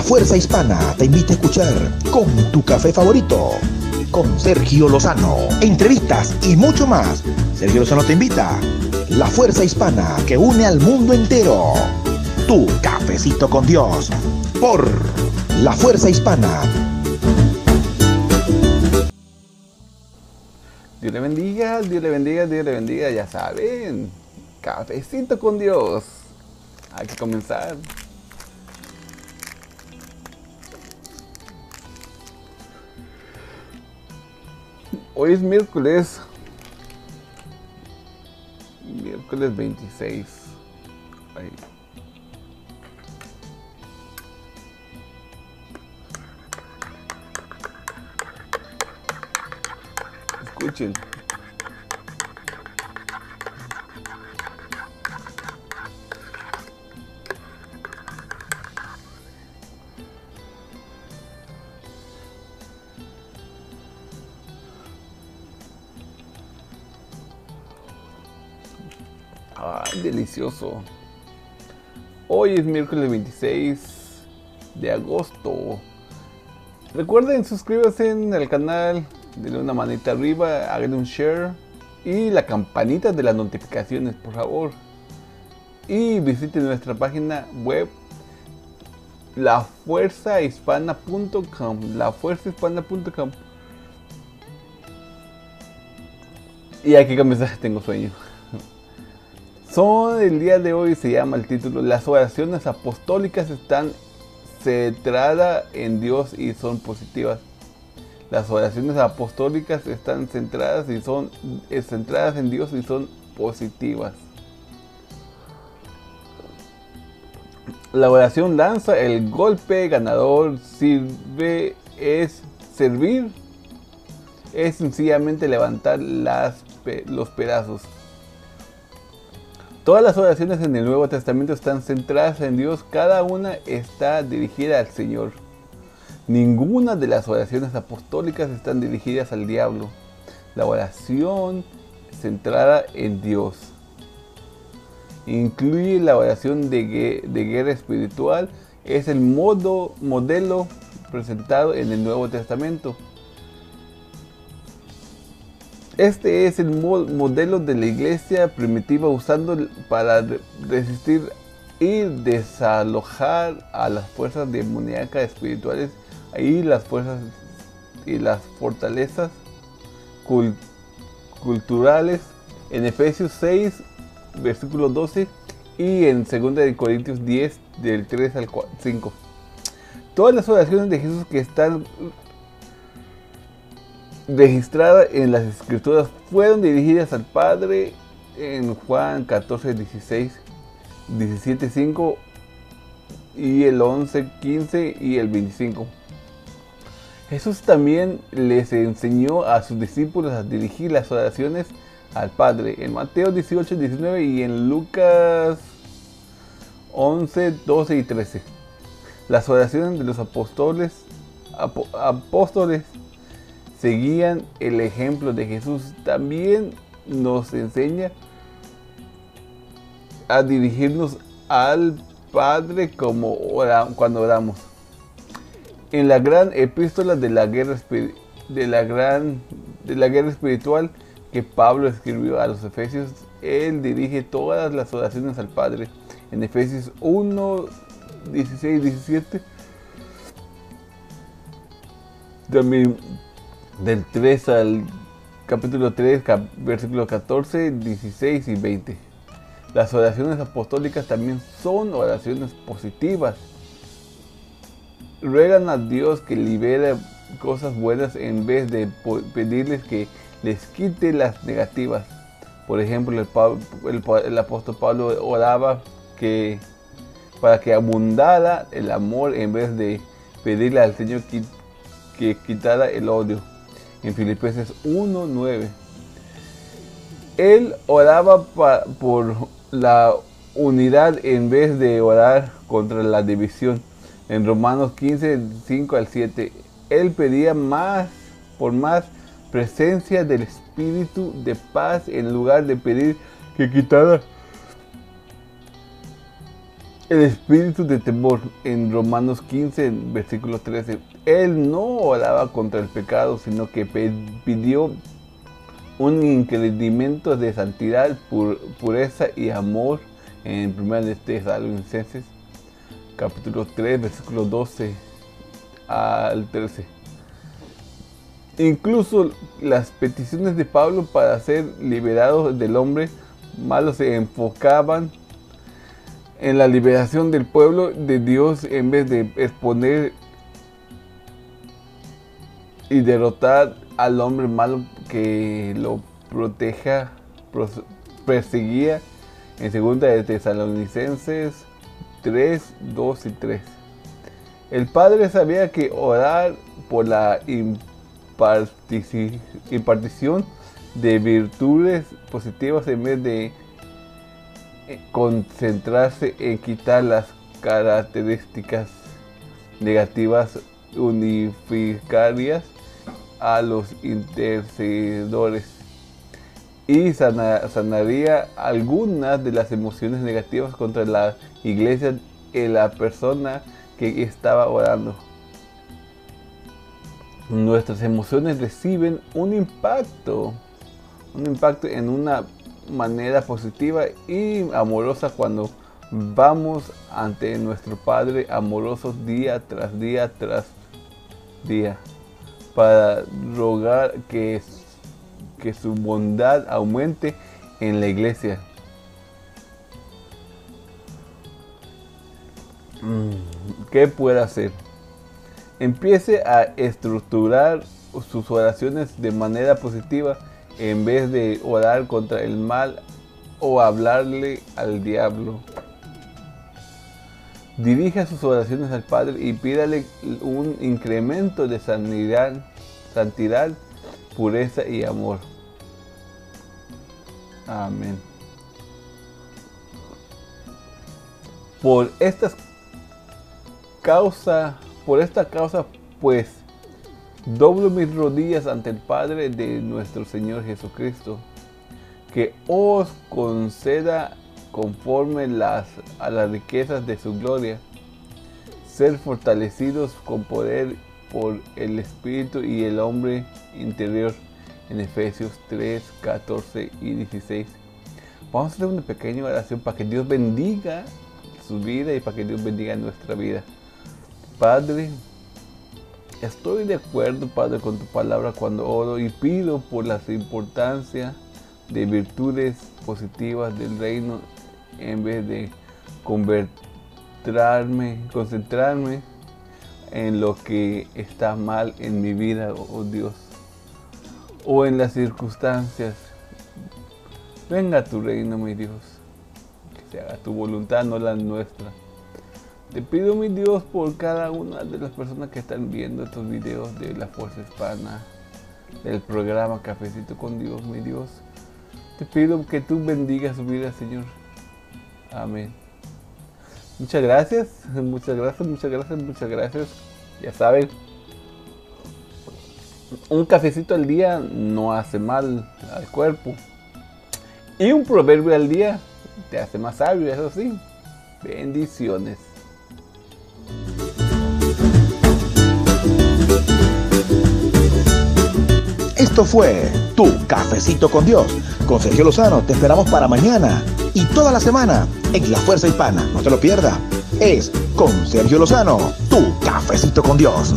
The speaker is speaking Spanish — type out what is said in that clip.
La Fuerza Hispana te invita a escuchar con tu café favorito, con Sergio Lozano, entrevistas y mucho más. Sergio Lozano te invita. La Fuerza Hispana que une al mundo entero. Tu cafecito con Dios. Por La Fuerza Hispana. Dios le bendiga, Dios le bendiga, Dios le bendiga, ya saben. Cafecito con Dios. Hay que comenzar. Hoy es miércoles. Miércoles 26. Ahí. Escuchen. Ay, delicioso. Hoy es miércoles 26 de agosto. Recuerden suscribirse en el canal, denle una manita arriba, hagan un share y la campanita de las notificaciones, por favor. Y visiten nuestra página web lafuerzahispana.com, lafuerzahispana.com. Y aquí comenzar, tengo sueño. Son el día de hoy se llama el título Las oraciones apostólicas están centradas en Dios y son positivas. Las oraciones apostólicas están centradas y son eh, centradas en Dios y son positivas. La oración lanza el golpe ganador, sirve es servir, es sencillamente levantar los pedazos. Todas las oraciones en el Nuevo Testamento están centradas en Dios, cada una está dirigida al Señor. Ninguna de las oraciones apostólicas están dirigidas al diablo. La oración centrada en Dios. Incluye la oración de, guerra espiritual. Es el modo, modelo presentado en el Nuevo Testamento. Este es el modelo de la iglesia primitiva usando para resistir y desalojar a las fuerzas demoníacas espirituales y las fuerzas y las fortalezas culturales en Efesios 6 versículo 12 y en 2 de Corintios 10 del 3 al 5. Todas las oraciones de Jesús que están registradas en las escrituras fueron dirigidas al Padre en Juan 14, 16, 17, 5 y el 11, 15 y el 25. Jesús también les enseñó a sus discípulos a dirigir las oraciones al Padre en Mateo 18, 19 y en Lucas 11, 12 y 13. Las oraciones de los apóstoles, apóstoles seguían el ejemplo de Jesús, también nos enseña a dirigirnos al Padre como cuando oramos. En la gran epístola de la guerra de la gran de la guerra espiritual que Pablo escribió a los Efesios, él dirige todas las oraciones al Padre. En Efesios 1, 16, 17. También del 3 al capítulo 3, versículo 14, 16 y 20. Las oraciones apostólicas también son oraciones positivas. Ruegan a Dios que libere cosas buenas en vez de pedirles que les quite las negativas. Por ejemplo, el, apóstol Pablo oraba que para que abundara el amor en vez de pedirle al Señor que, que quitara el odio en Filipenses 1.9. Él oraba por la unidad en vez de orar contra la división. En Romanos 15, 5 al 7, él pedía más, por más presencia del Espíritu de paz en lugar de pedir que quitara el espíritu de temor en Romanos 15, versículo 13. Él no oraba contra el pecado, sino que pidió un incremento de santidad, pureza y amor en 1 de Tesalonicenses, capítulo 3, versículo 12 al 13. Incluso las peticiones de Pablo para ser liberados del hombre malo se enfocaban en la liberación del pueblo de Dios en vez de exponer y derrotar al hombre malo que lo proteja, perseguía en segunda de Tesalonicenses 3, 2 y 3. El padre sabía que orar por la impartición de virtudes positivas en vez de eh, concentrarse en quitar las características negativas unificarias a los intercedores y sanaría algunas de las emociones negativas contra la iglesia en la persona que estaba orando. Nuestras emociones reciben un impacto, un impacto en una manera positiva y amorosa cuando vamos ante nuestro Padre amoroso día tras día tras día para rogar que, que su bondad aumente en la iglesia. Mm, ¿Qué puede hacer? Empiece a estructurar sus oraciones de manera positiva en vez de orar contra el mal o hablarle al diablo. Dirija sus oraciones al Padre y pídale un incremento de sanidad, santidad, pureza y amor. Amén. Por estas causa, por esta causa, pues, doblo mis rodillas ante el Padre de nuestro Señor Jesucristo, que os conceda conforme las, a las riquezas de su gloria, ser fortalecidos con poder por el Espíritu y el hombre interior en Efesios 3, 14 y 16. Vamos a hacer una pequeña oración para que Dios bendiga su vida y para que Dios bendiga nuestra vida. Padre, estoy de acuerdo, Padre, con tu palabra cuando oro y pido por la importancia de virtudes positivas del reino en vez de convertirme, concentrarme en lo que está mal en mi vida, oh Dios, o en las circunstancias. Venga a tu reino, mi Dios, que se haga tu voluntad, no la nuestra. Te pido, mi Dios, por cada una de las personas que están viendo estos videos de la Fuerza Hispana, del programa Cafecito con Dios, mi Dios. Te pido que tú bendigas su vida, Señor. Amén. Muchas gracias, muchas gracias, muchas gracias, muchas gracias. Ya saben, un cafecito al día no hace mal al cuerpo. Y un proverbio al día te hace más sabio, eso sí. Bendiciones. Esto fue Tu Cafecito con Dios. Con Sergio Lozano te esperamos para mañana y toda la semana en La Fuerza Hispana. No te lo pierdas. Es con Sergio Lozano, Tu Cafecito con Dios.